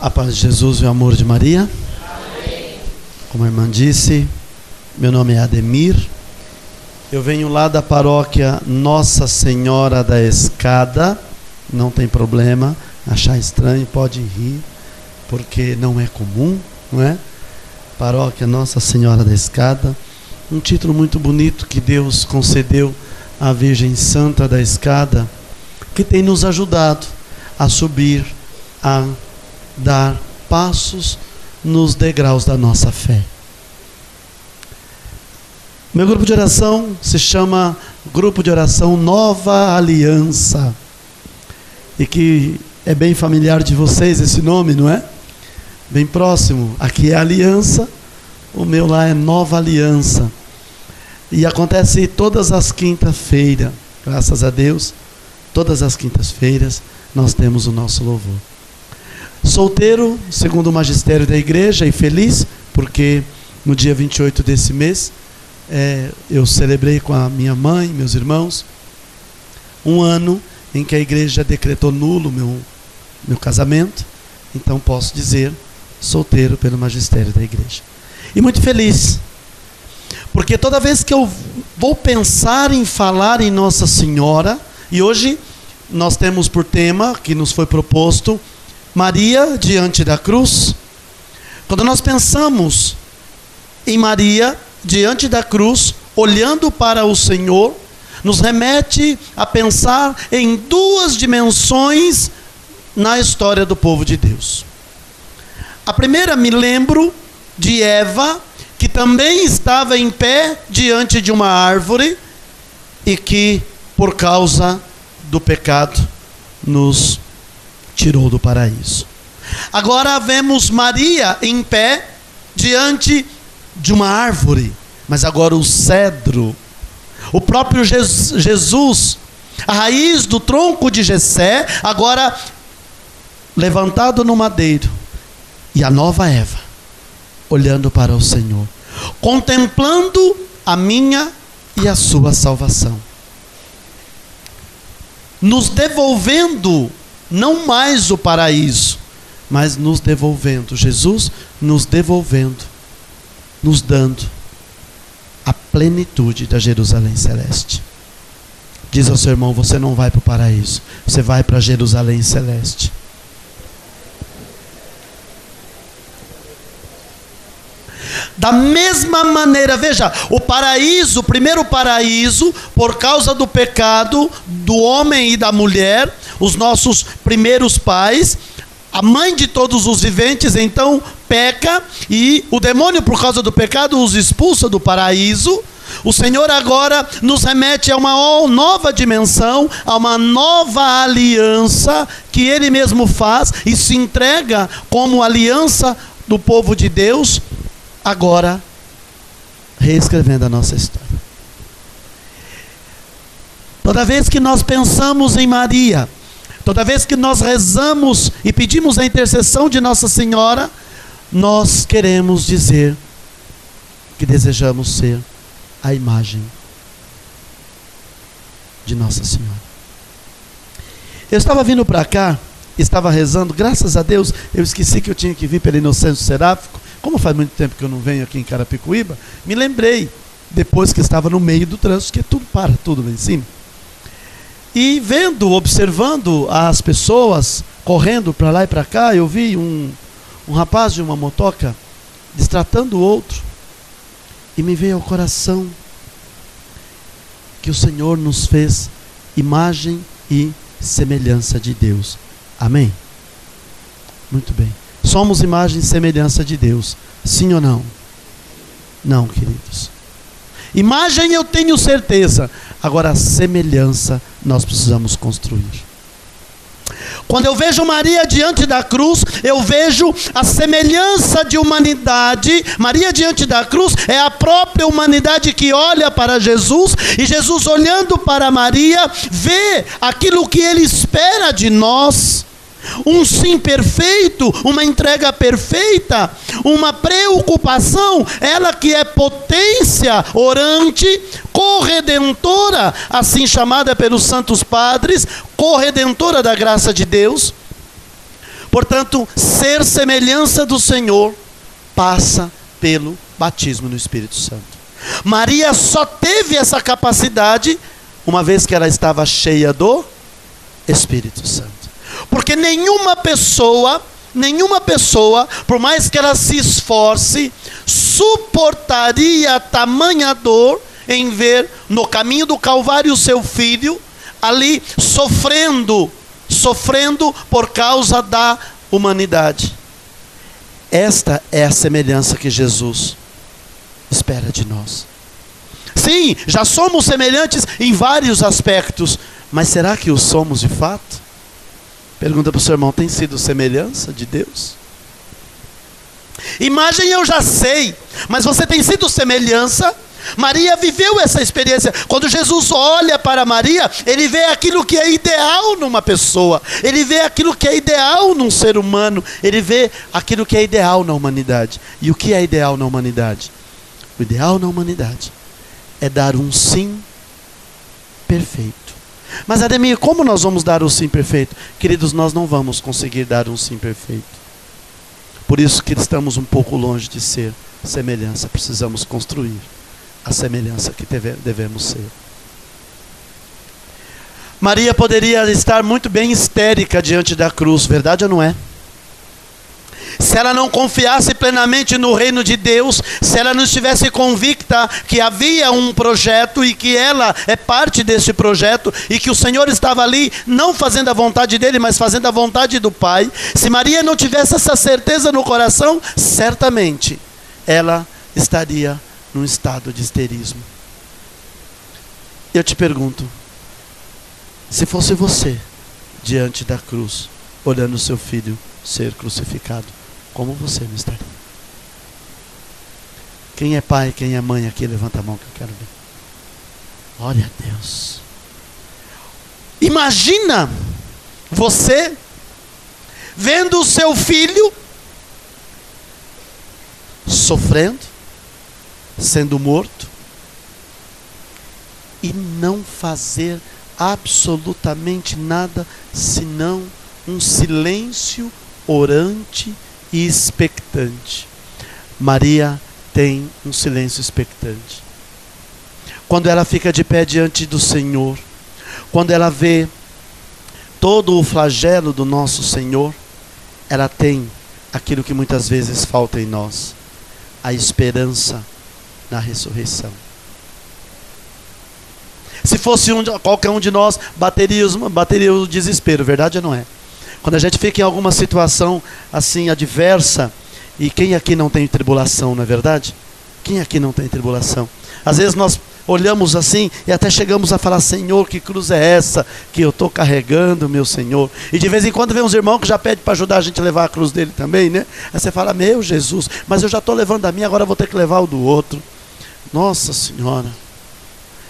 A paz de Jesus e o amor de Maria. Como a irmã disse, meu nome é Ademir. Eu venho lá da paróquia Nossa Senhora da Escada. Não tem problema, achar estranho, pode rir, porque não é comum, não é? Paróquia Nossa Senhora da Escada. Um título muito bonito que Deus concedeu à Virgem Santa da Escada, que tem nos ajudado a subir, a dar passos nos degraus da nossa fé. Meu grupo de oração se chama Grupo de Oração Nova Aliança. E que é bem familiar de vocês esse nome, não é? Bem próximo. Aqui é Aliança, o meu lá é Nova Aliança. E acontece todas as quintas-feiras, graças a Deus, todas as quintas-feiras nós temos o nosso louvor. Solteiro, segundo o magistério da igreja, e feliz, porque no dia 28 desse mês é, eu celebrei com a minha mãe, meus irmãos, um ano em que a igreja decretou nulo meu, meu casamento, então posso dizer solteiro pelo magistério da igreja. E muito feliz, porque toda vez que eu vou pensar em falar em Nossa Senhora, e hoje nós temos por tema que nos foi proposto Maria diante da cruz. Quando nós pensamos em Maria diante da cruz, olhando para o Senhor, nos remete a pensar em duas dimensões na história do povo de Deus. A primeira me lembro de Eva, que também estava em pé diante de uma árvore e que, por causa do pecado, nos tirou do paraíso. Agora vemos Maria em pé diante de uma árvore, mas agora o cedro, o próprio Jesus, a raiz do tronco de Jessé, agora levantado no madeiro, e a nova Eva, olhando para o Senhor, contemplando a minha e a sua salvação, nos devolvendo não mais o paraíso, mas nos devolvendo. Jesus nos devolvendo, nos dando a plenitude da Jerusalém celeste. Diz ao seu irmão: Você não vai para o paraíso, você vai para Jerusalém celeste. Da mesma maneira, veja, o paraíso, o primeiro paraíso, por causa do pecado do homem e da mulher, os nossos primeiros pais, a mãe de todos os viventes, então peca e o demônio, por causa do pecado, os expulsa do paraíso. O Senhor agora nos remete a uma nova dimensão, a uma nova aliança que Ele mesmo faz e se entrega como aliança do povo de Deus, agora reescrevendo a nossa história. Toda vez que nós pensamos em Maria, Toda vez que nós rezamos e pedimos a intercessão de Nossa Senhora, nós queremos dizer que desejamos ser a imagem de Nossa Senhora. Eu estava vindo para cá, estava rezando, graças a Deus, eu esqueci que eu tinha que vir pela Inocêncio Seráfico. Como faz muito tempo que eu não venho aqui em Carapicuíba, me lembrei, depois que estava no meio do trânsito, que tudo para, tudo lá em cima. E vendo, observando as pessoas correndo para lá e para cá, eu vi um, um rapaz de uma motoca destratando o outro. E me veio ao coração que o Senhor nos fez imagem e semelhança de Deus. Amém? Muito bem. Somos imagem e semelhança de Deus. Sim ou não? Não, queridos. Imagem eu tenho certeza, agora semelhança nós precisamos construir. Quando eu vejo Maria diante da cruz, eu vejo a semelhança de humanidade. Maria diante da cruz é a própria humanidade que olha para Jesus, e Jesus olhando para Maria, vê aquilo que ele espera de nós um sim perfeito, uma entrega perfeita, uma preocupação, ela que é potência orante, corredentora, assim chamada pelos santos padres, corredentora da graça de Deus. Portanto, ser semelhança do Senhor passa pelo batismo no Espírito Santo. Maria só teve essa capacidade uma vez que ela estava cheia do Espírito Santo. Porque nenhuma pessoa, nenhuma pessoa, por mais que ela se esforce, suportaria tamanha dor em ver no caminho do Calvário o seu filho ali sofrendo, sofrendo por causa da humanidade. Esta é a semelhança que Jesus espera de nós. Sim, já somos semelhantes em vários aspectos, mas será que o somos de fato? Pergunta para o seu irmão: tem sido semelhança de Deus? Imagem eu já sei, mas você tem sido semelhança? Maria viveu essa experiência. Quando Jesus olha para Maria, ele vê aquilo que é ideal numa pessoa, ele vê aquilo que é ideal num ser humano, ele vê aquilo que é ideal na humanidade. E o que é ideal na humanidade? O ideal na humanidade é dar um sim perfeito. Mas Ademir, como nós vamos dar o sim perfeito? Queridos, nós não vamos conseguir dar um sim perfeito. Por isso que estamos um pouco longe de ser semelhança, precisamos construir a semelhança que devemos ser. Maria poderia estar muito bem histérica diante da cruz, verdade ou não é? Se ela não confiasse plenamente no reino de Deus, se ela não estivesse convicta que havia um projeto e que ela é parte desse projeto e que o Senhor estava ali não fazendo a vontade dele, mas fazendo a vontade do Pai, se Maria não tivesse essa certeza no coração, certamente ela estaria num estado de histerismo. Eu te pergunto, se fosse você diante da cruz, olhando seu filho ser crucificado, como você não estaria? Quem é pai, quem é mãe aqui, levanta a mão que eu quero ver. Glória a Deus. Imagina você vendo o seu filho sofrendo, sendo morto e não fazer absolutamente nada senão um silêncio orante e expectante. Maria tem um silêncio expectante. Quando ela fica de pé diante do Senhor, quando ela vê todo o flagelo do nosso Senhor, ela tem aquilo que muitas vezes falta em nós: a esperança na ressurreição. Se fosse um, qualquer um de nós, bateria, bateria o desespero, verdade ou não é? Quando a gente fica em alguma situação assim adversa, e quem aqui não tem tribulação, não é verdade? Quem aqui não tem tribulação? Às vezes nós olhamos assim e até chegamos a falar: Senhor, que cruz é essa que eu estou carregando, meu Senhor? E de vez em quando vem uns irmãos que já pedem para ajudar a gente a levar a cruz dele também, né? Aí você fala: Meu Jesus, mas eu já estou levando a minha, agora vou ter que levar o do outro. Nossa Senhora.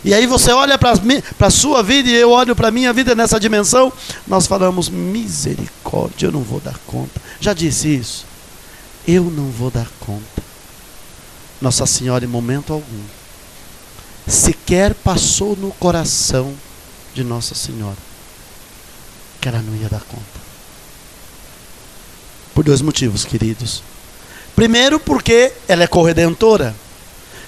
E aí você olha para a sua vida e eu olho para a minha vida nessa dimensão, nós falamos, misericórdia, eu não vou dar conta. Já disse isso? Eu não vou dar conta. Nossa Senhora, em momento algum, sequer passou no coração de Nossa Senhora que ela não ia dar conta. Por dois motivos, queridos. Primeiro, porque ela é corredentora.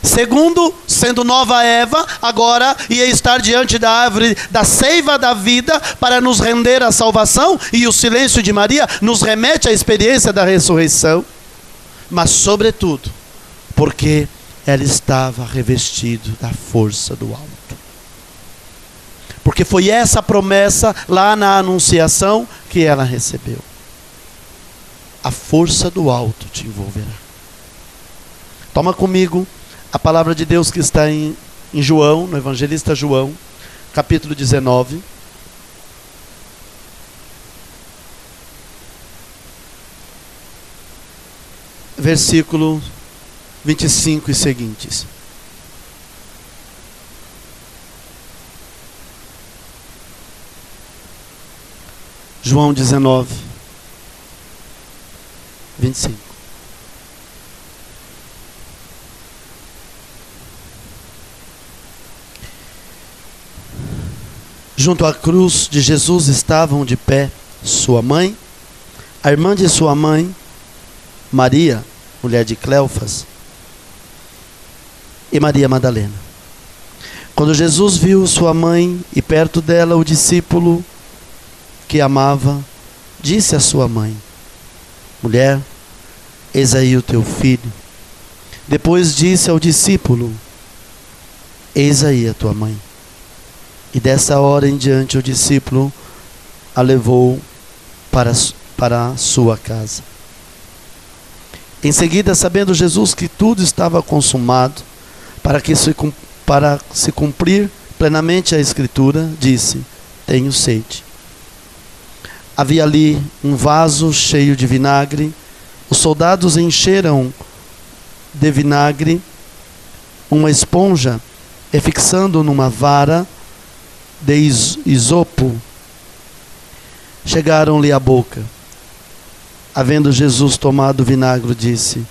Segundo, sendo nova Eva, agora ia estar diante da árvore da seiva da vida para nos render a salvação, e o silêncio de Maria nos remete à experiência da ressurreição. Mas, sobretudo, porque ela estava revestida da força do alto. Porque foi essa promessa lá na Anunciação que ela recebeu. A força do alto te envolverá. Toma comigo a palavra de Deus que está em, em João, no evangelista João, capítulo 19. Versículo 25 e seguintes. João 19, 25. Junto à cruz de Jesus estavam de pé sua mãe, a irmã de sua mãe, Maria, mulher de Cleofas, e Maria Madalena. Quando Jesus viu sua mãe e perto dela o discípulo que amava, disse à sua mãe: Mulher, eis aí o teu filho. Depois disse ao discípulo: Eis aí a tua mãe. E dessa hora em diante o discípulo a levou para, para sua casa. Em seguida, sabendo Jesus que tudo estava consumado, para que se, para se cumprir plenamente a Escritura, disse: Tenho sede. Havia ali um vaso cheio de vinagre. Os soldados encheram de vinagre uma esponja e fixando numa vara de isopo, chegaram-lhe à boca. Havendo Jesus tomado o vinagre, disse: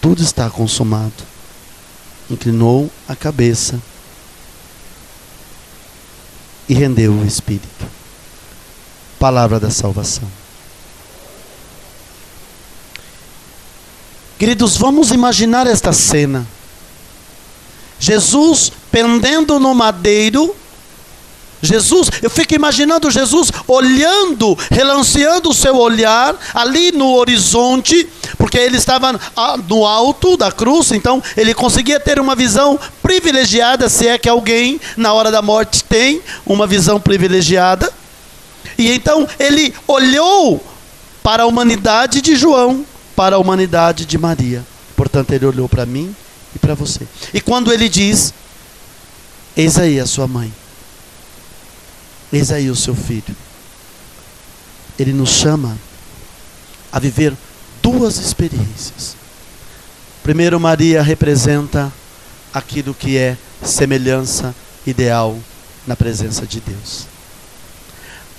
Tudo está consumado. Inclinou a cabeça e rendeu o espírito. Palavra da salvação. Queridos, vamos imaginar esta cena. Jesus pendendo no madeiro. Jesus, eu fico imaginando Jesus olhando, relanceando o seu olhar ali no horizonte, porque ele estava no alto da cruz, então ele conseguia ter uma visão privilegiada, se é que alguém na hora da morte tem uma visão privilegiada. E então ele olhou para a humanidade de João, para a humanidade de Maria. Portanto, ele olhou para mim e para você. E quando ele diz: Eis aí a sua mãe, eis aí o seu filho, ele nos chama a viver duas experiências. Primeiro, Maria representa aquilo que é semelhança ideal na presença de Deus.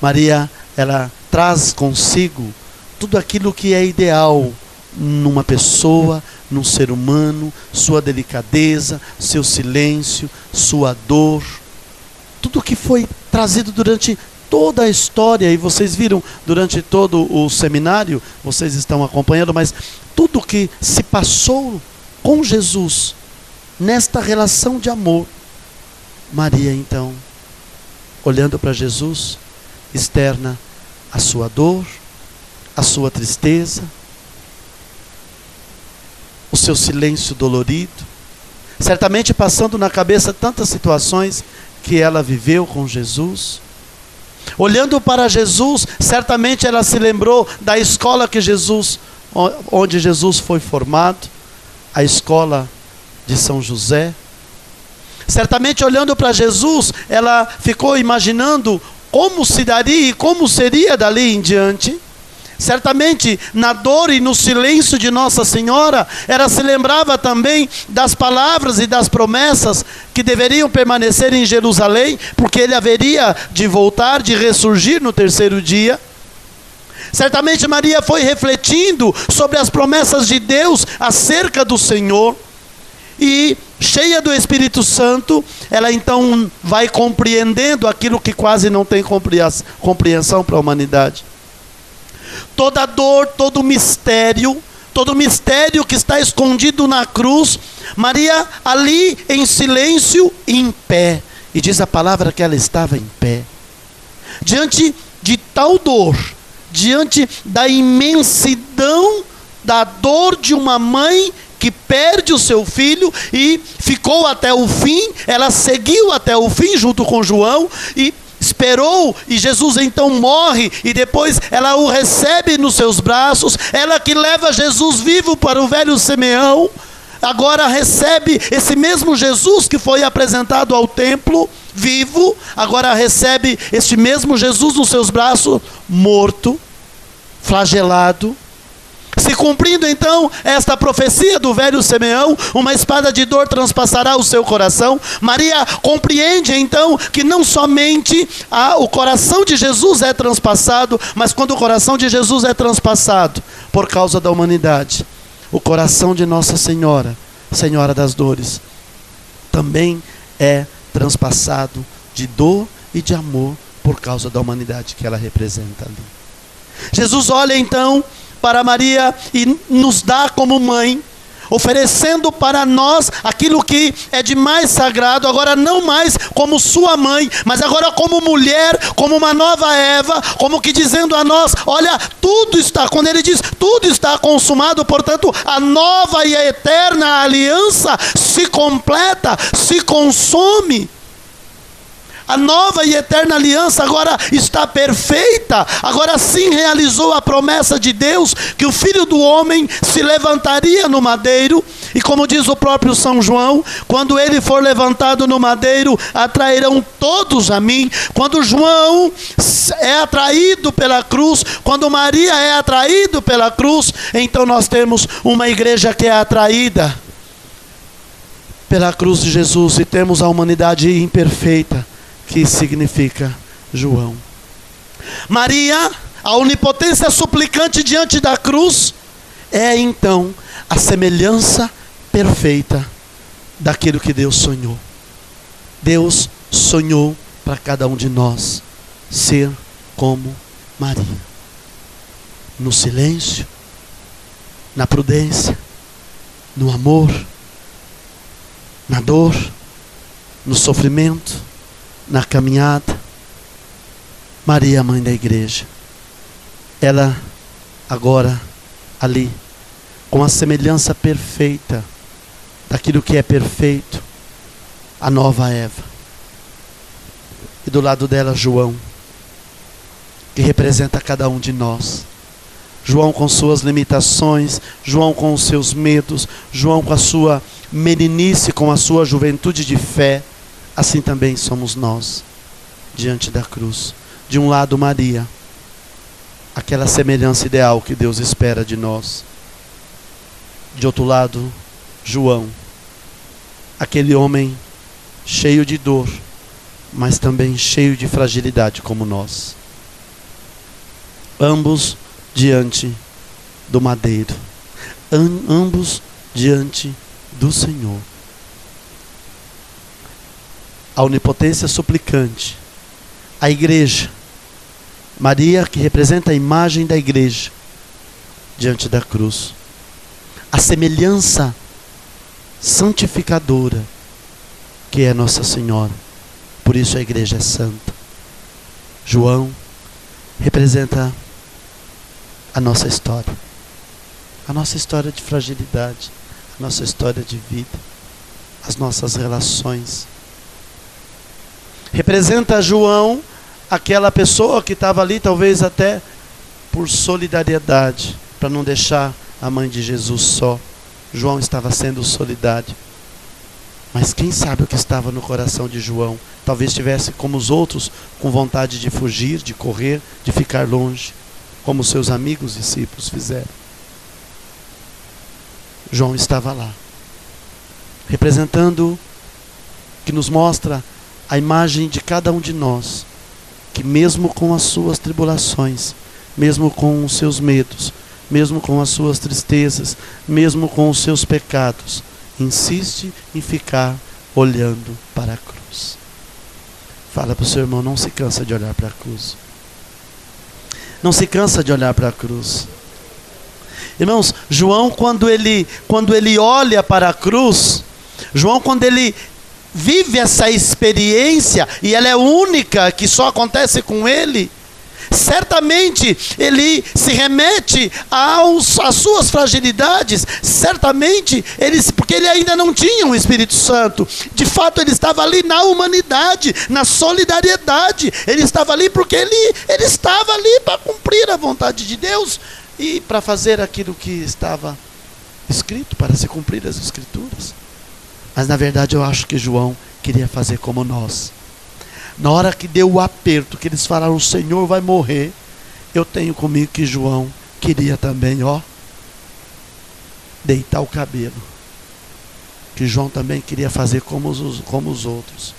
Maria, ela traz consigo tudo aquilo que é ideal numa pessoa, num ser humano, sua delicadeza, seu silêncio, sua dor, tudo que foi trazido durante toda a história, e vocês viram durante todo o seminário, vocês estão acompanhando, mas tudo que se passou com Jesus nesta relação de amor. Maria, então, olhando para Jesus, externa a sua dor, a sua tristeza, o seu silêncio dolorido, certamente passando na cabeça tantas situações que ela viveu com Jesus. Olhando para Jesus, certamente ela se lembrou da escola que Jesus, onde Jesus foi formado, a escola de São José. Certamente olhando para Jesus, ela ficou imaginando como se daria e como seria dali em diante. Certamente, na dor e no silêncio de Nossa Senhora, ela se lembrava também das palavras e das promessas que deveriam permanecer em Jerusalém, porque ele haveria de voltar, de ressurgir no terceiro dia. Certamente, Maria foi refletindo sobre as promessas de Deus acerca do Senhor. E cheia do Espírito Santo, ela então vai compreendendo aquilo que quase não tem compreensão para a humanidade toda dor, todo mistério, todo mistério que está escondido na cruz, Maria ali em silêncio, em pé. E diz a palavra que ela estava em pé. Diante de tal dor, diante da imensidão da dor de uma mãe que perde o seu filho e ficou até o fim, ela seguiu até o fim junto com João e esperou e Jesus então morre e depois ela o recebe nos seus braços, ela que leva Jesus vivo para o velho Simeão, agora recebe esse mesmo Jesus que foi apresentado ao templo vivo, agora recebe este mesmo Jesus nos seus braços morto, flagelado, se cumprindo então esta profecia do velho Simeão, uma espada de dor transpassará o seu coração. Maria compreende então que não somente a, o coração de Jesus é transpassado, mas quando o coração de Jesus é transpassado por causa da humanidade, o coração de Nossa Senhora, Senhora das Dores, também é transpassado de dor e de amor por causa da humanidade que ela representa ali. Jesus olha então para Maria e nos dá como mãe oferecendo para nós aquilo que é de mais sagrado, agora não mais como sua mãe, mas agora como mulher, como uma nova Eva, como que dizendo a nós: olha, tudo está, quando ele diz tudo está consumado, portanto, a nova e a eterna aliança se completa, se consome. A nova e eterna aliança agora está perfeita. Agora sim realizou a promessa de Deus que o filho do homem se levantaria no madeiro. E como diz o próprio São João, quando ele for levantado no madeiro, atrairão todos a mim. Quando João é atraído pela cruz, quando Maria é atraído pela cruz, então nós temos uma igreja que é atraída pela cruz de Jesus e temos a humanidade imperfeita que significa João. Maria, a onipotência suplicante diante da cruz, é então a semelhança perfeita daquilo que Deus sonhou. Deus sonhou para cada um de nós ser como Maria. No silêncio, na prudência, no amor, na dor, no sofrimento, na caminhada. Maria, mãe da igreja, ela agora ali, com a semelhança perfeita daquilo que é perfeito, a nova Eva. E do lado dela, João, que representa cada um de nós. João com suas limitações, João com os seus medos, João com a sua meninice, com a sua juventude de fé assim também somos nós diante da cruz. De um lado, Maria, aquela semelhança ideal que Deus espera de nós. De outro lado, João, aquele homem cheio de dor, mas também cheio de fragilidade como nós. Ambos diante do madeiro, ambos diante do Senhor a onipotência suplicante, a igreja, Maria que representa a imagem da igreja diante da cruz, a semelhança santificadora que é Nossa Senhora. Por isso a igreja é santa. João representa a nossa história. A nossa história de fragilidade, a nossa história de vida, as nossas relações Representa João, aquela pessoa que estava ali, talvez até por solidariedade, para não deixar a mãe de Jesus só. João estava sendo solidário. Mas quem sabe o que estava no coração de João? Talvez estivesse como os outros, com vontade de fugir, de correr, de ficar longe, como seus amigos discípulos fizeram. João estava lá, representando, que nos mostra a imagem de cada um de nós, que mesmo com as suas tribulações, mesmo com os seus medos, mesmo com as suas tristezas, mesmo com os seus pecados, insiste em ficar olhando para a cruz. Fala para o seu irmão, não se cansa de olhar para a cruz. Não se cansa de olhar para a cruz. Irmãos, João quando ele quando ele olha para a cruz, João quando ele vive essa experiência e ela é única, que só acontece com ele, certamente ele se remete aos, às suas fragilidades, certamente ele, porque ele ainda não tinha o Espírito Santo, de fato ele estava ali na humanidade, na solidariedade, ele estava ali porque ele, ele estava ali para cumprir a vontade de Deus e para fazer aquilo que estava escrito, para se cumprir as Escrituras. Mas na verdade eu acho que João queria fazer como nós. Na hora que deu o aperto, que eles falaram, o Senhor vai morrer, eu tenho comigo que João queria também, ó, deitar o cabelo. Que João também queria fazer como os, como os outros.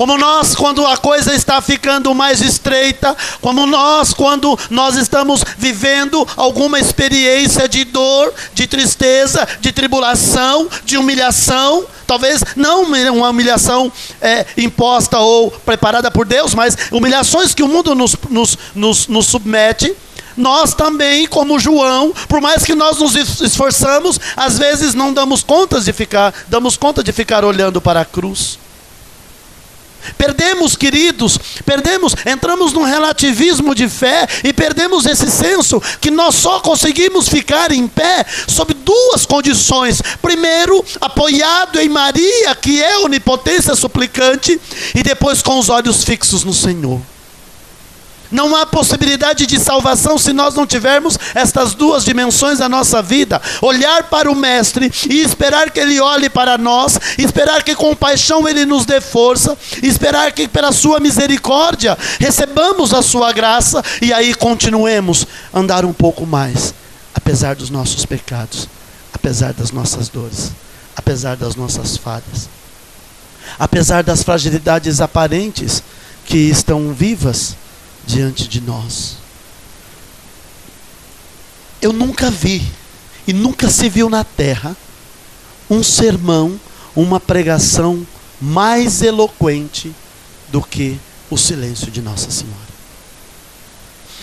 Como nós, quando a coisa está ficando mais estreita, como nós, quando nós estamos vivendo alguma experiência de dor, de tristeza, de tribulação, de humilhação, talvez não uma humilhação é, imposta ou preparada por Deus, mas humilhações que o mundo nos, nos, nos, nos submete nós também, como João, por mais que nós nos esforçamos, às vezes não damos conta de ficar, damos conta de ficar olhando para a cruz. Perdemos, queridos, perdemos, entramos num relativismo de fé e perdemos esse senso que nós só conseguimos ficar em pé sob duas condições. Primeiro, apoiado em Maria, que é onipotência suplicante, e depois com os olhos fixos no Senhor. Não há possibilidade de salvação se nós não tivermos estas duas dimensões da nossa vida. Olhar para o Mestre e esperar que Ele olhe para nós, esperar que com paixão Ele nos dê força, esperar que pela Sua misericórdia recebamos a Sua graça e aí continuemos a andar um pouco mais, apesar dos nossos pecados, apesar das nossas dores, apesar das nossas falhas, apesar das fragilidades aparentes que estão vivas diante de nós. Eu nunca vi, e nunca se viu na terra, um sermão, uma pregação mais eloquente do que o silêncio de Nossa Senhora.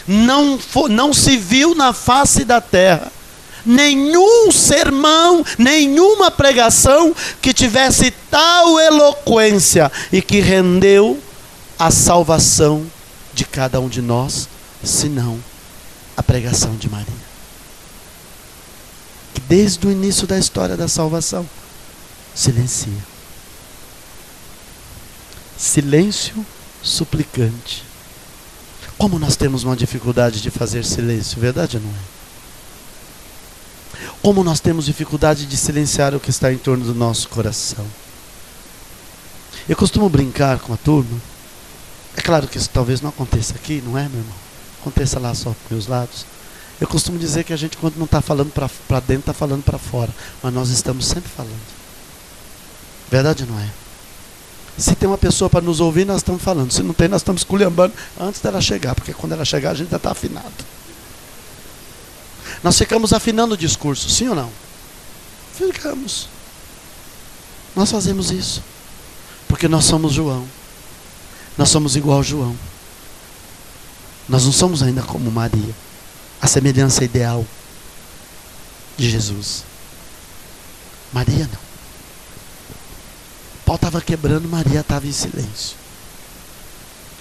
Não, não se viu na face da terra nenhum sermão, nenhuma pregação que tivesse tal eloquência e que rendeu a salvação de cada um de nós, senão a pregação de Maria. Que desde o início da história da salvação, silencia. Silêncio suplicante. Como nós temos uma dificuldade de fazer silêncio, verdade ou não é? Como nós temos dificuldade de silenciar o que está em torno do nosso coração. Eu costumo brincar com a turma é claro que isso talvez não aconteça aqui, não é, meu irmão? Aconteça lá só para meus lados. Eu costumo dizer que a gente, quando não está falando para dentro, está falando para fora. Mas nós estamos sempre falando. Verdade não é? Se tem uma pessoa para nos ouvir, nós estamos falando. Se não tem, nós estamos culhambando antes dela chegar, porque quando ela chegar, a gente já está afinado. Nós ficamos afinando o discurso, sim ou não? Ficamos. Nós fazemos isso. Porque nós somos João. Nós somos igual a João. Nós não somos ainda como Maria. A semelhança ideal de Jesus. Maria não. Paulo estava quebrando, Maria estava em silêncio.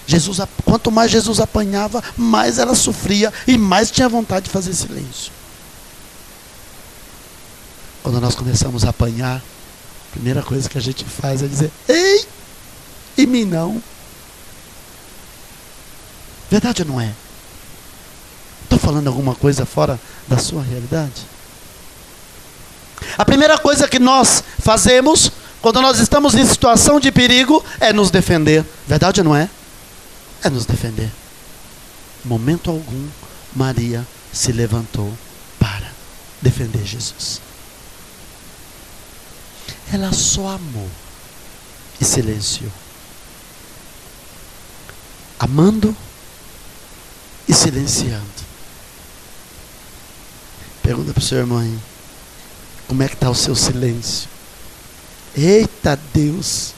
Jesus, quanto mais Jesus apanhava, mais ela sofria e mais tinha vontade de fazer silêncio. Quando nós começamos a apanhar, a primeira coisa que a gente faz é dizer: Ei, e mim não. Verdade ou não é? Estou falando alguma coisa fora da sua realidade? A primeira coisa que nós fazemos quando nós estamos em situação de perigo é nos defender. Verdade ou não é? É nos defender. Momento algum, Maria se levantou para defender Jesus. Ela só amou e silenciou. Amando silenciando. Pergunta para o seu irmão aí, como é que está o seu silêncio? Eita Deus!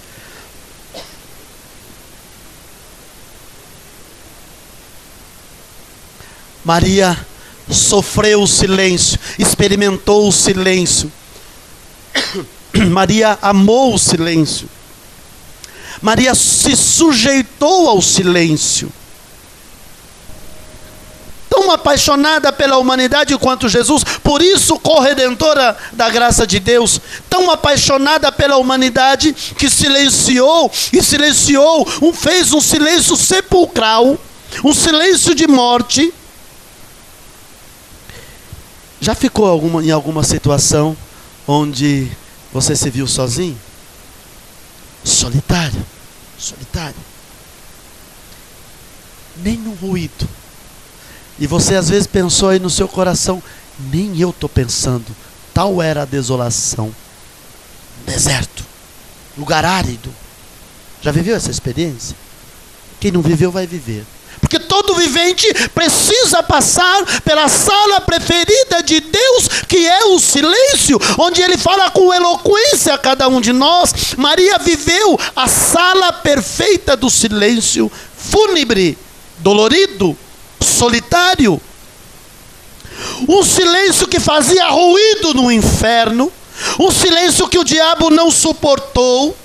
Maria sofreu o silêncio, experimentou o silêncio. Maria amou o silêncio. Maria se sujeitou ao silêncio tão apaixonada pela humanidade quanto Jesus, por isso corredentora da graça de Deus, tão apaixonada pela humanidade que silenciou e silenciou, um, fez um silêncio sepulcral, um silêncio de morte. Já ficou alguma, em alguma situação onde você se viu sozinho? Solitário, solitário. Nenhum ruído e você às vezes pensou aí no seu coração, nem eu estou pensando. Tal era a desolação. Deserto, lugar árido. Já viveu essa experiência? Quem não viveu vai viver. Porque todo vivente precisa passar pela sala preferida de Deus, que é o silêncio, onde ele fala com eloquência a cada um de nós. Maria viveu a sala perfeita do silêncio, fúnebre, dolorido, solitário. Um silêncio que fazia ruído no inferno, um silêncio que o diabo não suportou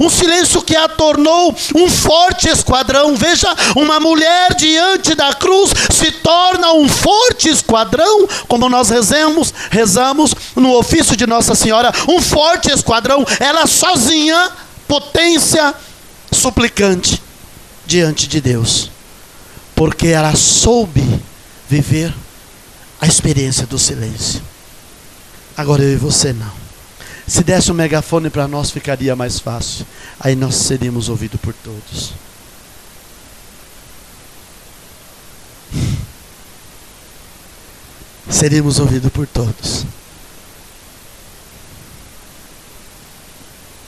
um silêncio que a tornou um forte esquadrão. Veja, uma mulher diante da cruz se torna um forte esquadrão, como nós rezamos, rezamos no ofício de Nossa Senhora, um forte esquadrão, ela sozinha, potência suplicante diante de Deus. Porque ela soube viver a experiência do silêncio. Agora eu e você não. Se desse um megafone para nós, ficaria mais fácil. Aí nós seríamos ouvidos por todos. Seríamos ouvidos por todos.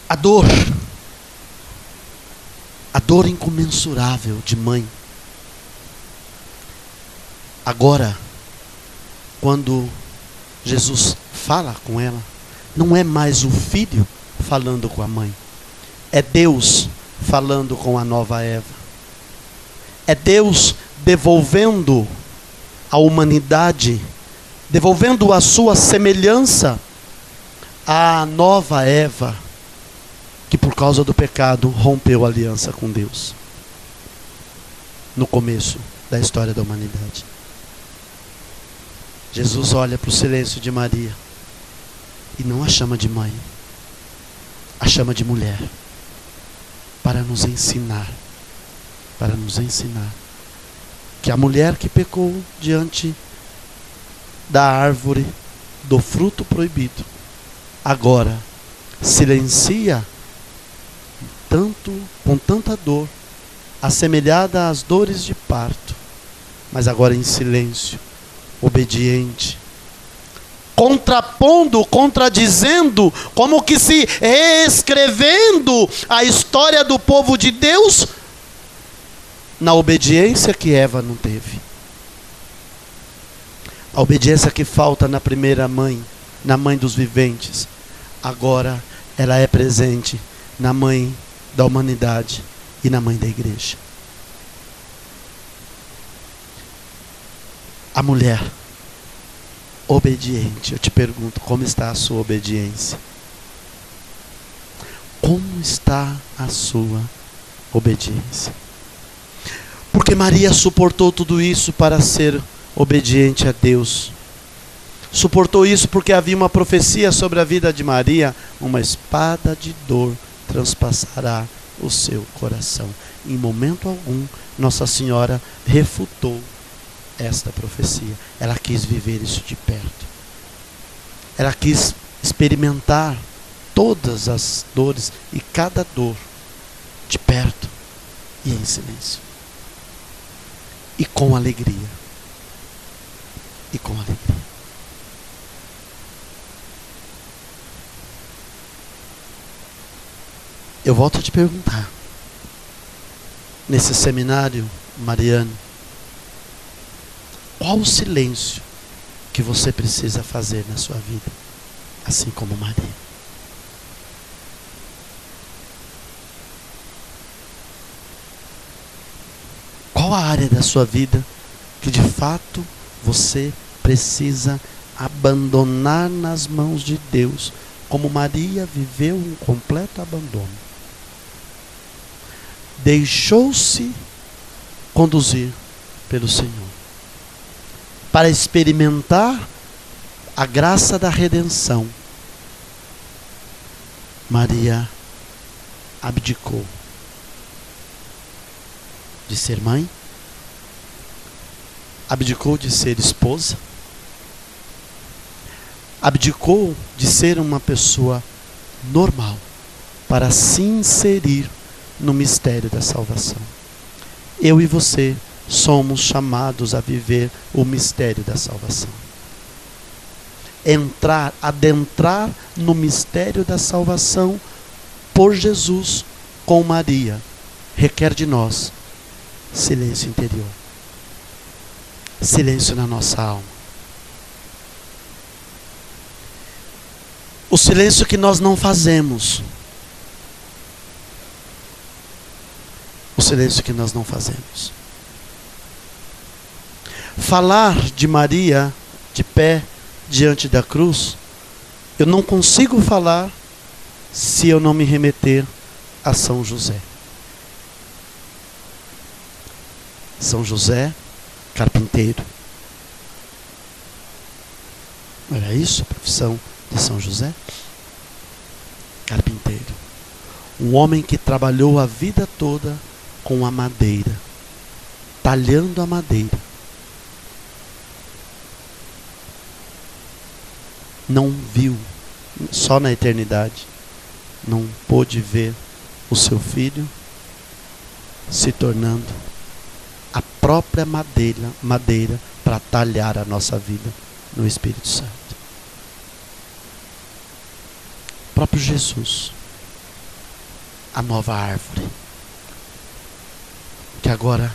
A dor, a dor incomensurável de mãe. Agora, quando Jesus fala com ela, não é mais o filho falando com a mãe, é Deus falando com a nova Eva. É Deus devolvendo à humanidade, devolvendo a sua semelhança à nova Eva, que por causa do pecado rompeu a aliança com Deus. No começo da história da humanidade. Jesus olha para o silêncio de Maria e não a chama de mãe, a chama de mulher, para nos ensinar, para nos ensinar que a mulher que pecou diante da árvore do fruto proibido, agora silencia tanto com tanta dor, assemelhada às dores de parto, mas agora em silêncio, obediente, contrapondo, contradizendo, como que se reescrevendo a história do povo de Deus na obediência que Eva não teve. A obediência que falta na primeira mãe, na mãe dos viventes, agora ela é presente na mãe da humanidade e na mãe da igreja. A mulher obediente. Eu te pergunto, como está a sua obediência? Como está a sua obediência? Porque Maria suportou tudo isso para ser obediente a Deus. Suportou isso porque havia uma profecia sobre a vida de Maria: uma espada de dor transpassará o seu coração. Em momento algum, Nossa Senhora refutou esta profecia. Ela quis viver isso de perto. Ela quis experimentar todas as dores e cada dor de perto e em silêncio. E com alegria. E com alegria. Eu volto a te perguntar. Nesse seminário, Mariano, qual o silêncio que você precisa fazer na sua vida, assim como Maria? Qual a área da sua vida que de fato você precisa abandonar nas mãos de Deus, como Maria viveu um completo abandono? Deixou-se conduzir pelo Senhor para experimentar a graça da redenção, Maria abdicou de ser mãe, abdicou de ser esposa, abdicou de ser uma pessoa normal para se inserir no mistério da salvação. Eu e você somos chamados a viver o mistério da salvação. Entrar, adentrar no mistério da salvação por Jesus com Maria requer de nós silêncio interior, silêncio na nossa alma. O silêncio que nós não fazemos. O silêncio que nós não fazemos. Falar de Maria de pé diante da cruz, eu não consigo falar se eu não me remeter a São José. São José, carpinteiro. Era isso a profissão de São José? Carpinteiro. Um homem que trabalhou a vida toda com a madeira, talhando a madeira. Não viu, só na eternidade, não pôde ver o seu filho se tornando a própria madeira, madeira para talhar a nossa vida no Espírito Santo. próprio Jesus, a nova árvore, que agora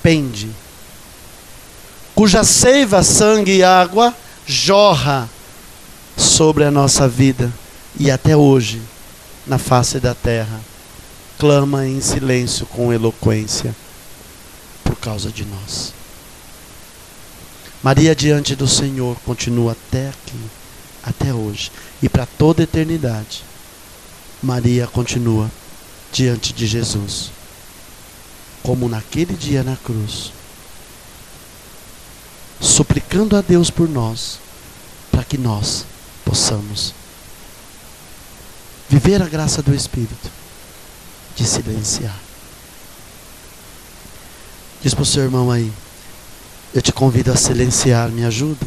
pende, cuja seiva, sangue e água jorra sobre a nossa vida e até hoje, na face da terra, clama em silêncio com eloquência por causa de nós. Maria diante do Senhor continua até aqui até hoje e para toda eternidade. Maria continua diante de Jesus, como naquele dia na cruz, suplicando a Deus por nós, para que nós possamos viver a graça do Espírito de silenciar. Diz para o seu irmão aí, eu te convido a silenciar, me ajuda?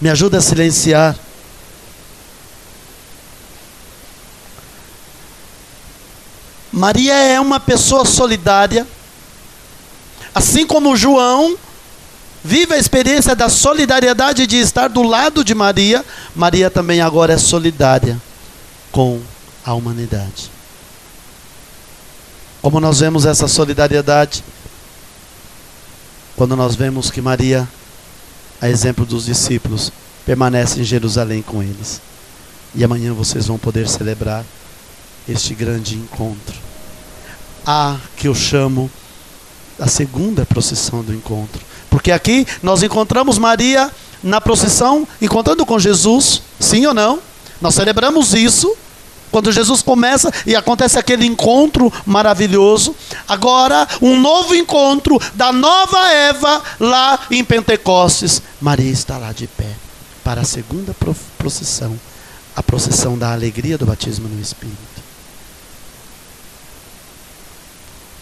Me ajuda a silenciar. Maria é uma pessoa solidária. Assim como João vive a experiência da solidariedade de estar do lado de Maria, Maria também agora é solidária com a humanidade. Como nós vemos essa solidariedade? Quando nós vemos que Maria a exemplo dos discípulos, permanece em Jerusalém com eles. E amanhã vocês vão poder celebrar este grande encontro. A que eu chamo a segunda procissão do encontro. Porque aqui nós encontramos Maria na procissão, encontrando com Jesus, sim ou não? Nós celebramos isso quando Jesus começa e acontece aquele encontro maravilhoso. Agora, um novo encontro da nova Eva lá em Pentecostes. Maria está lá de pé para a segunda procissão a procissão da alegria do batismo no Espírito.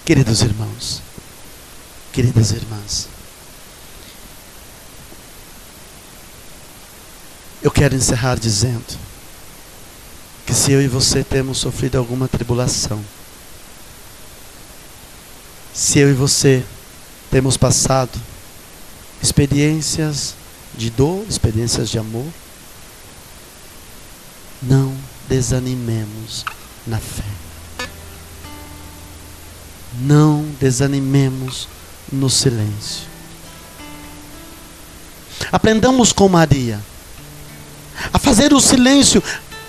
Queridos irmãos, queridas irmãs, eu quero encerrar dizendo que se eu e você temos sofrido alguma tribulação, se eu e você temos passado experiências de dor, experiências de amor, não desanimemos na fé. Não desanimemos no silêncio. Aprendamos com Maria a fazer o silêncio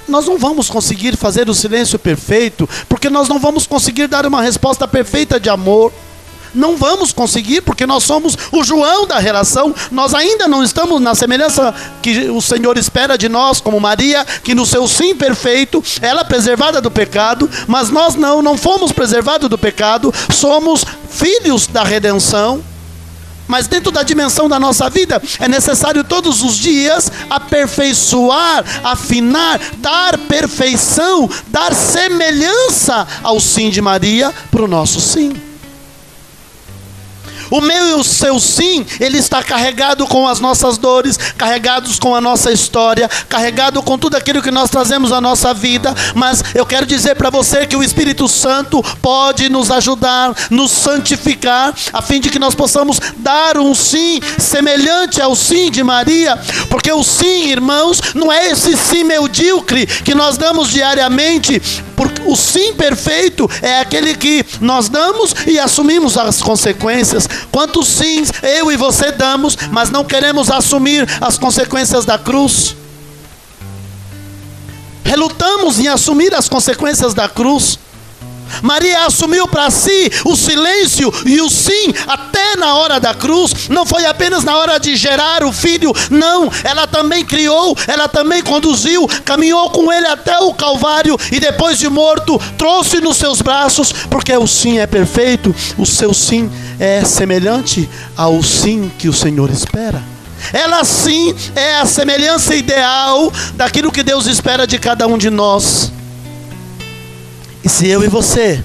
nós não vamos conseguir fazer o silêncio perfeito, porque nós não vamos conseguir dar uma resposta perfeita de amor. Não vamos conseguir, porque nós somos o João da relação. Nós ainda não estamos na semelhança que o Senhor espera de nós, como Maria, que no seu sim perfeito, ela é preservada do pecado, mas nós não, não fomos preservados do pecado, somos filhos da redenção. Mas dentro da dimensão da nossa vida, é necessário todos os dias aperfeiçoar, afinar, dar perfeição, dar semelhança ao sim de Maria para o nosso sim. O meu e o seu sim, ele está carregado com as nossas dores, carregados com a nossa história, carregado com tudo aquilo que nós trazemos à nossa vida. Mas eu quero dizer para você que o Espírito Santo pode nos ajudar, nos santificar, a fim de que nós possamos dar um sim semelhante ao sim de Maria, porque o sim, irmãos, não é esse sim medíocre que nós damos diariamente, porque o sim perfeito é aquele que nós damos e assumimos as consequências. Quantos sims eu e você damos, mas não queremos assumir as consequências da cruz? Relutamos em assumir as consequências da cruz. Maria assumiu para si o silêncio e o sim até na hora da cruz. Não foi apenas na hora de gerar o filho, não. Ela também criou, ela também conduziu, caminhou com ele até o Calvário e depois de morto, trouxe nos seus braços, porque o sim é perfeito, o seu sim é semelhante ao sim que o Senhor espera. Ela sim é a semelhança ideal daquilo que Deus espera de cada um de nós. E se eu e você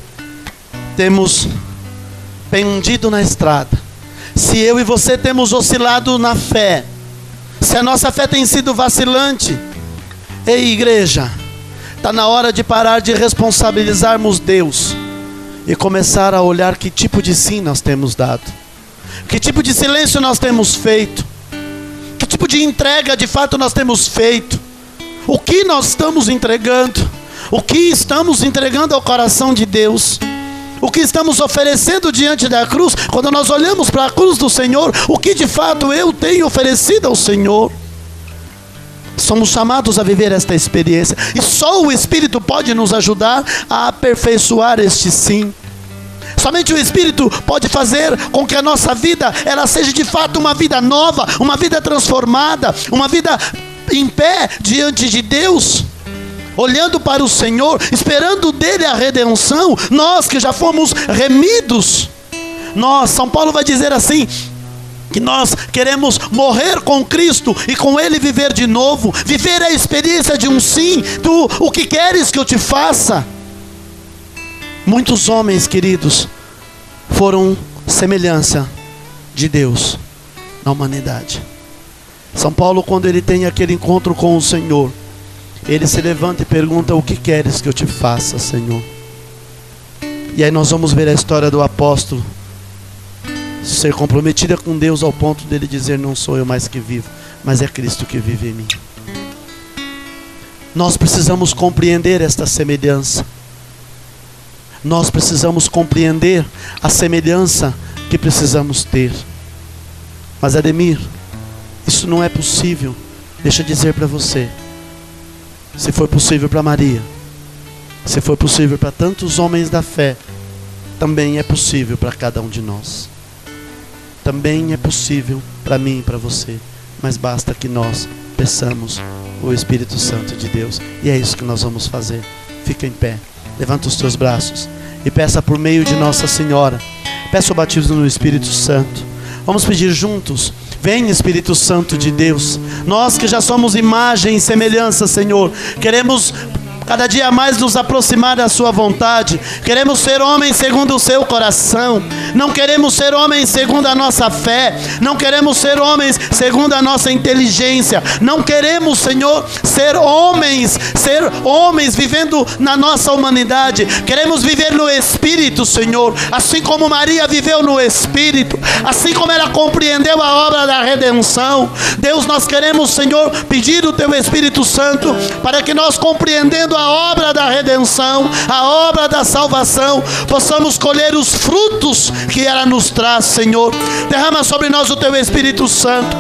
temos pendido na estrada, se eu e você temos oscilado na fé, se a nossa fé tem sido vacilante, ei igreja, está na hora de parar de responsabilizarmos Deus e começar a olhar que tipo de sim nós temos dado, que tipo de silêncio nós temos feito, que tipo de entrega de fato nós temos feito, o que nós estamos entregando. O que estamos entregando ao coração de Deus? O que estamos oferecendo diante da cruz? Quando nós olhamos para a cruz do Senhor, o que de fato eu tenho oferecido ao Senhor? Somos chamados a viver esta experiência e só o Espírito pode nos ajudar a aperfeiçoar este sim. Somente o Espírito pode fazer com que a nossa vida ela seja de fato uma vida nova, uma vida transformada, uma vida em pé diante de Deus olhando para o Senhor, esperando dele a redenção, nós que já fomos remidos, nós, São Paulo vai dizer assim: que nós queremos morrer com Cristo e com Ele viver de novo, viver a experiência de um sim, tu o que queres que eu te faça? Muitos homens, queridos, foram semelhança de Deus na humanidade. São Paulo, quando ele tem aquele encontro com o Senhor, ele se levanta e pergunta: O que queres que eu te faça, Senhor? E aí nós vamos ver a história do apóstolo ser comprometida com Deus ao ponto dele dizer: Não sou eu mais que vivo, mas é Cristo que vive em mim. Nós precisamos compreender esta semelhança. Nós precisamos compreender a semelhança que precisamos ter. Mas Ademir, isso não é possível. Deixa eu dizer para você. Se foi possível para Maria, se foi possível para tantos homens da fé, também é possível para cada um de nós. Também é possível para mim e para você, mas basta que nós peçamos o Espírito Santo de Deus, e é isso que nós vamos fazer. Fica em pé, levanta os teus braços e peça por meio de Nossa Senhora. Peça o batismo no Espírito Santo. Vamos pedir juntos Vem Espírito Santo de Deus. Nós que já somos imagem e semelhança, Senhor, queremos cada dia mais nos aproximar da Sua vontade. Queremos ser homens segundo o seu coração. Não queremos ser homens segundo a nossa fé. Não queremos ser homens segundo a nossa inteligência. Não queremos, Senhor, ser homens, ser homens vivendo na nossa humanidade. Queremos viver no Espírito, Senhor. Assim como Maria viveu no Espírito. Assim como ela compreendeu a obra da redenção. Deus, nós queremos, Senhor, pedir o Teu Espírito Santo para que nós compreendendo a obra da redenção, a obra da salvação, possamos colher os frutos que ela nos traz, Senhor. Derrama sobre nós o teu Espírito Santo.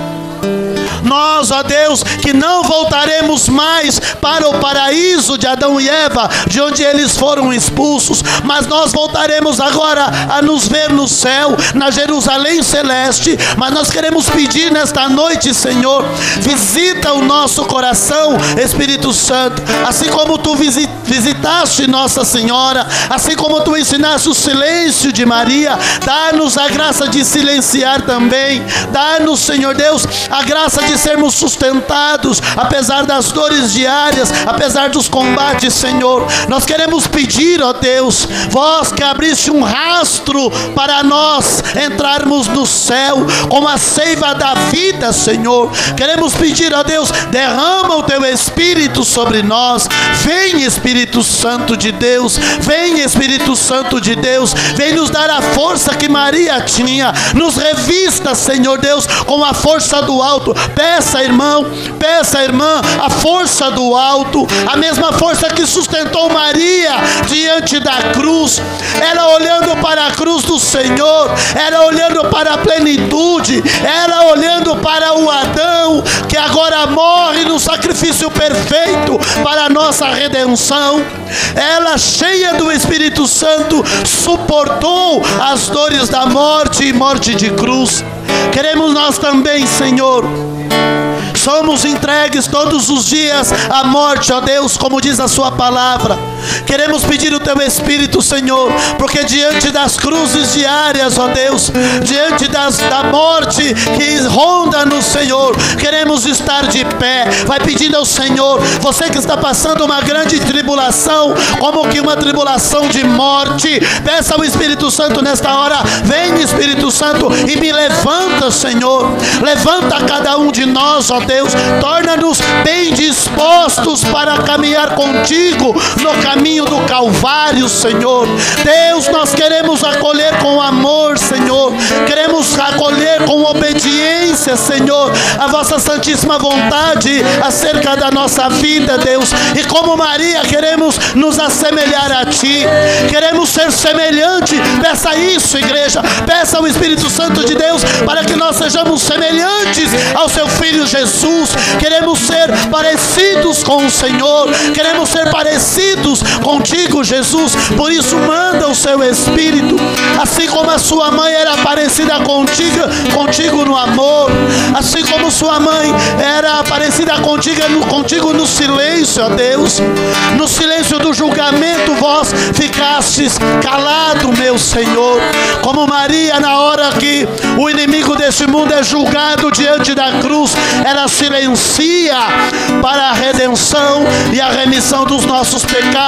Nós, ó Deus, que não voltaremos mais para o paraíso de Adão e Eva, de onde eles foram expulsos, mas nós voltaremos agora a nos ver no céu, na Jerusalém celeste. Mas nós queremos pedir nesta noite, Senhor, visita o nosso coração, Espírito Santo, assim como tu visitaste Nossa Senhora, assim como tu ensinaste o silêncio de Maria, dá-nos a graça de silenciar também, dá-nos, Senhor Deus, a graça de de sermos sustentados, apesar das dores diárias, apesar dos combates, Senhor. Nós queremos pedir, ó Deus, vós que abriste um rastro para nós entrarmos no céu com a seiva da vida, Senhor. Queremos pedir, ó Deus, derrama o teu Espírito sobre nós. Vem, Espírito Santo de Deus, vem, Espírito Santo de Deus, vem nos dar a força que Maria tinha. Nos revista, Senhor Deus, com a força do alto. Peça, irmão, peça, irmã, a força do alto, a mesma força que sustentou Maria diante da cruz. Ela olhando para a cruz do Senhor, ela olhando para a plenitude, ela olhando para o Adão que agora morre no sacrifício perfeito para a nossa redenção. Ela, cheia do Espírito Santo, suportou as dores da morte e morte de cruz. Queremos nós também, Senhor somos entregues todos os dias à morte, ó Deus, como diz a Sua palavra. Queremos pedir o Teu Espírito, Senhor, porque diante das cruzes diárias, ó Deus, diante das, da morte que ronda no Senhor, queremos estar de pé. Vai pedindo ao Senhor, você que está passando uma grande tribulação, como que uma tribulação de morte, peça ao Espírito Santo nesta hora, vem Espírito Santo e me levanta, Senhor, levanta cada um de nós, ó Deus, torna-nos bem dispostos para caminhar contigo no caminho do Calvário, Senhor. Deus, nós queremos acolher com amor, Senhor, queremos acolher com obediência, Senhor, a vossa santíssima vontade acerca da nossa vida, Deus, e como Maria, queremos nos assemelhar a Ti, queremos ser semelhante. Peça isso, igreja, peça ao Espírito Santo de Deus para que nós sejamos semelhantes ao Seu Filho. Jesus. Queremos ser parecidos com o Senhor. Queremos ser parecidos contigo, Jesus. Por isso, manda o seu Espírito. Assim como a sua mãe era parecida contigo, contigo no amor. Assim como sua mãe era parecida contigo, contigo no silêncio, ó Deus. No silêncio do julgamento, vós ficastes calado, meu Senhor. Como Maria, na hora que o inimigo deste mundo é julgado diante da cruz, ela silencia para a redenção e a remissão dos nossos pecados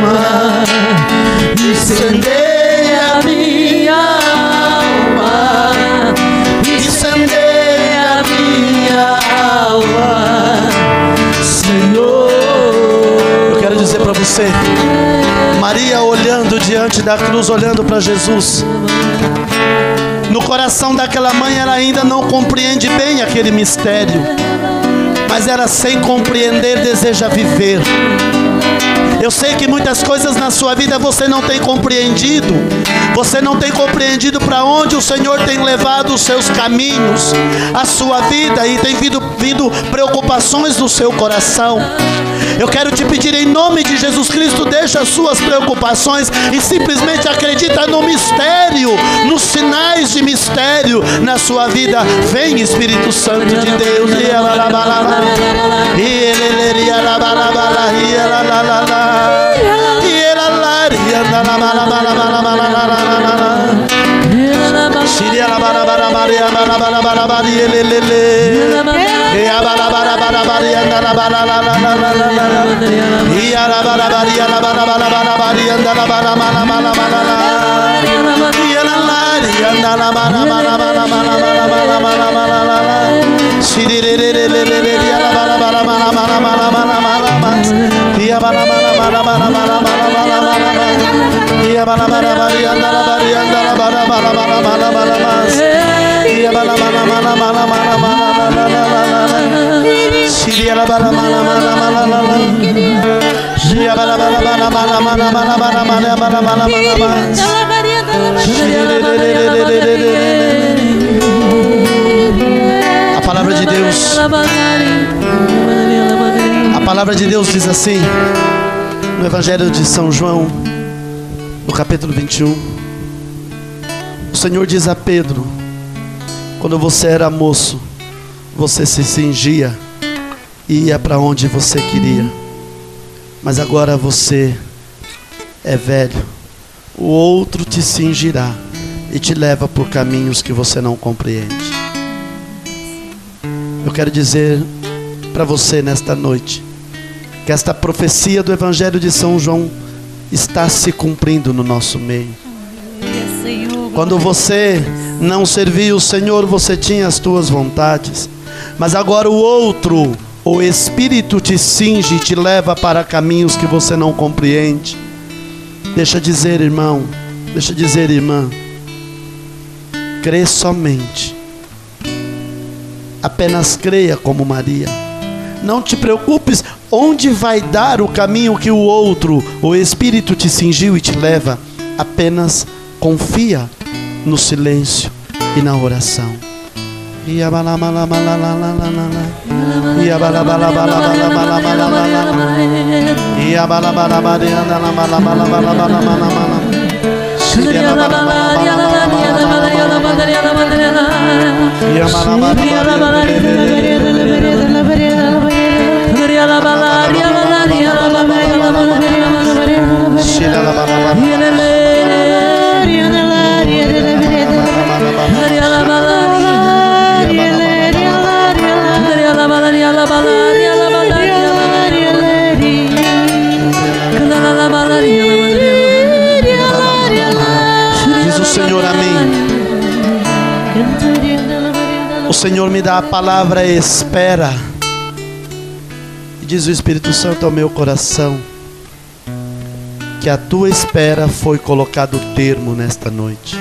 alma, incendeia a minha alma, incendeia a minha alma, Senhor. Eu quero dizer para você, Maria olhando diante da cruz, olhando para Jesus. No coração daquela mãe, ela ainda não compreende bem aquele mistério mas ela, sem compreender, deseja viver. Eu sei que muitas coisas na sua vida você não tem compreendido. Você não tem compreendido para onde o Senhor tem levado os seus caminhos, a sua vida e tem vindo, preocupações no seu coração. Eu quero te pedir em nome de Jesus Cristo, deixa as suas preocupações e simplesmente acredita no mistério, nos sinais de mistério na sua vida. Vem Espírito Santo de Deus. E Sidi A palavra de Deus. A palavra de Deus diz assim no Evangelho de São João no capítulo 21. O Senhor diz a Pedro: Quando você era moço, você se cingia e ia para onde você queria. Mas agora você é velho. O outro te cingirá e te leva por caminhos que você não compreende. Eu quero dizer para você nesta noite que esta profecia do Evangelho de São João está se cumprindo no nosso meio. Quando você não servia o Senhor, você tinha as tuas vontades, mas agora o outro, o Espírito te cinge e te leva para caminhos que você não compreende. Deixa dizer, irmão, deixa dizer, irmã, crê somente. Apenas creia como Maria. Não te preocupes onde vai dar o caminho que o outro, o Espírito te cingiu e te leva. Apenas confia no silêncio e na oração. O Senhor me dá a palavra espera. E diz o Espírito Santo ao meu coração que a tua espera foi colocado termo nesta noite.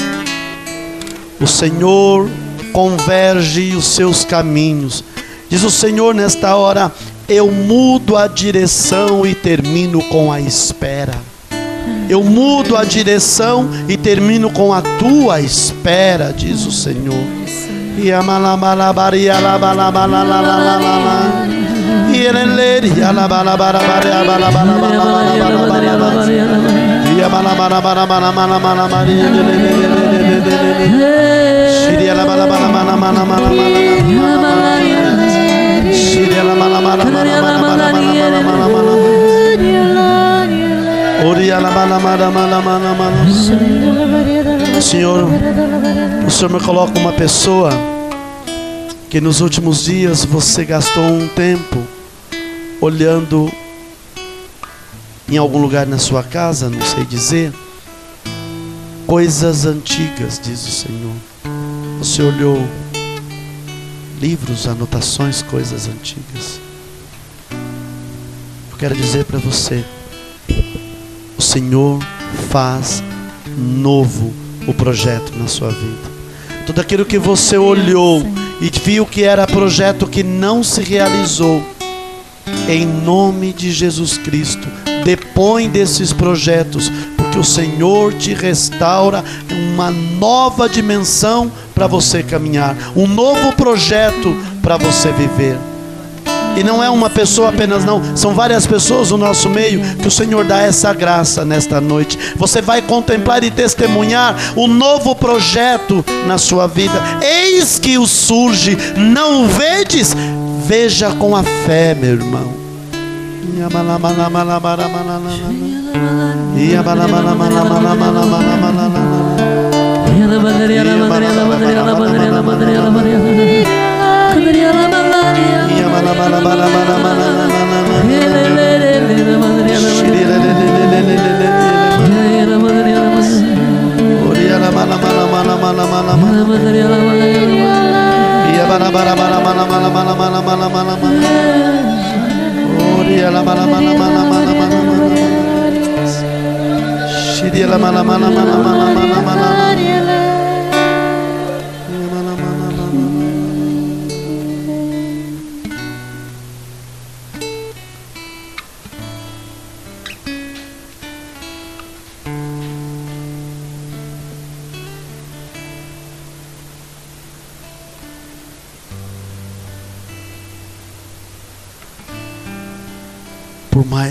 O Senhor converge os seus caminhos. Diz o Senhor nesta hora: eu mudo a direção e termino com a espera. Eu mudo a direção e termino com a tua espera, diz o Senhor. E healing lady. Senhor, o Senhor me coloca uma pessoa que nos últimos dias você gastou um tempo olhando em algum lugar na sua casa, não sei dizer, coisas antigas, diz o Senhor. Você olhou livros, anotações, coisas antigas. Eu quero dizer para você, o Senhor faz novo o projeto na sua vida. Tudo aquilo que você olhou e viu que era projeto que não se realizou, em nome de Jesus Cristo, depõe desses projetos, porque o Senhor te restaura uma nova dimensão para você caminhar, um novo projeto para você viver. E não é uma pessoa apenas, não. São várias pessoas no nosso meio que o Senhor dá essa graça nesta noite. Você vai contemplar e testemunhar o novo projeto na sua vida. Eis que o surge. Não o vedes? Veja com a fé, meu irmão. Mala mala mala mala mala mala mala mala mala mala bara bara bara mana mana mana mana mana mana mana Oh dia la mana mana mana mana mana mana Si dia la mana mana mana mana mana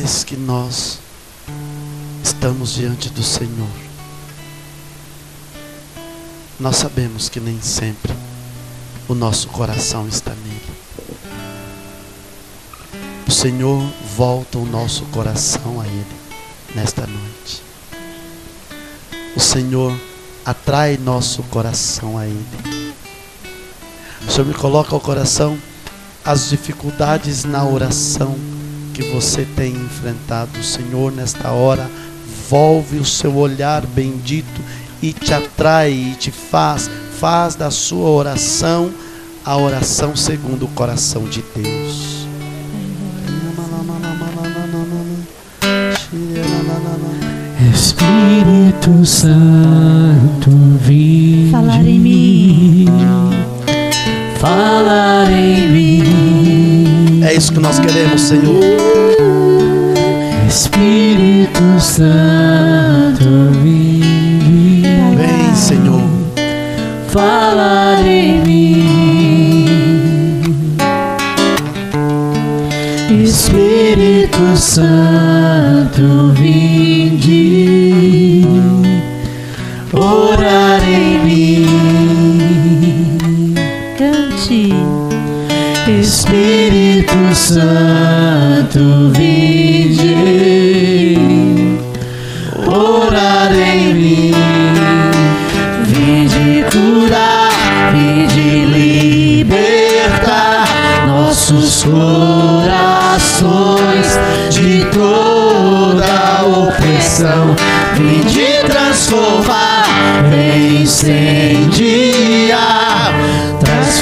mais que nós estamos diante do Senhor, nós sabemos que nem sempre o nosso coração está nele. O Senhor volta o nosso coração a Ele nesta noite. O Senhor atrai nosso coração a Ele. O Senhor me coloca ao coração as dificuldades na oração que você tem enfrentado. O Senhor, nesta hora, volve o seu olhar bendito e te atrai e te faz, faz da sua oração a oração segundo o coração de Deus. Espírito Santo, vinde. Falar em mim. Falar em mim. É isso que nós queremos, Senhor. Espírito Santo, vinde. Vem, Senhor. Falar em mim. Espírito Santo, vinde. Santo, vinde, orar em mim, vinde curar, vinde libertar nossos corações de toda opressão, vinde transformar, incendiar, traz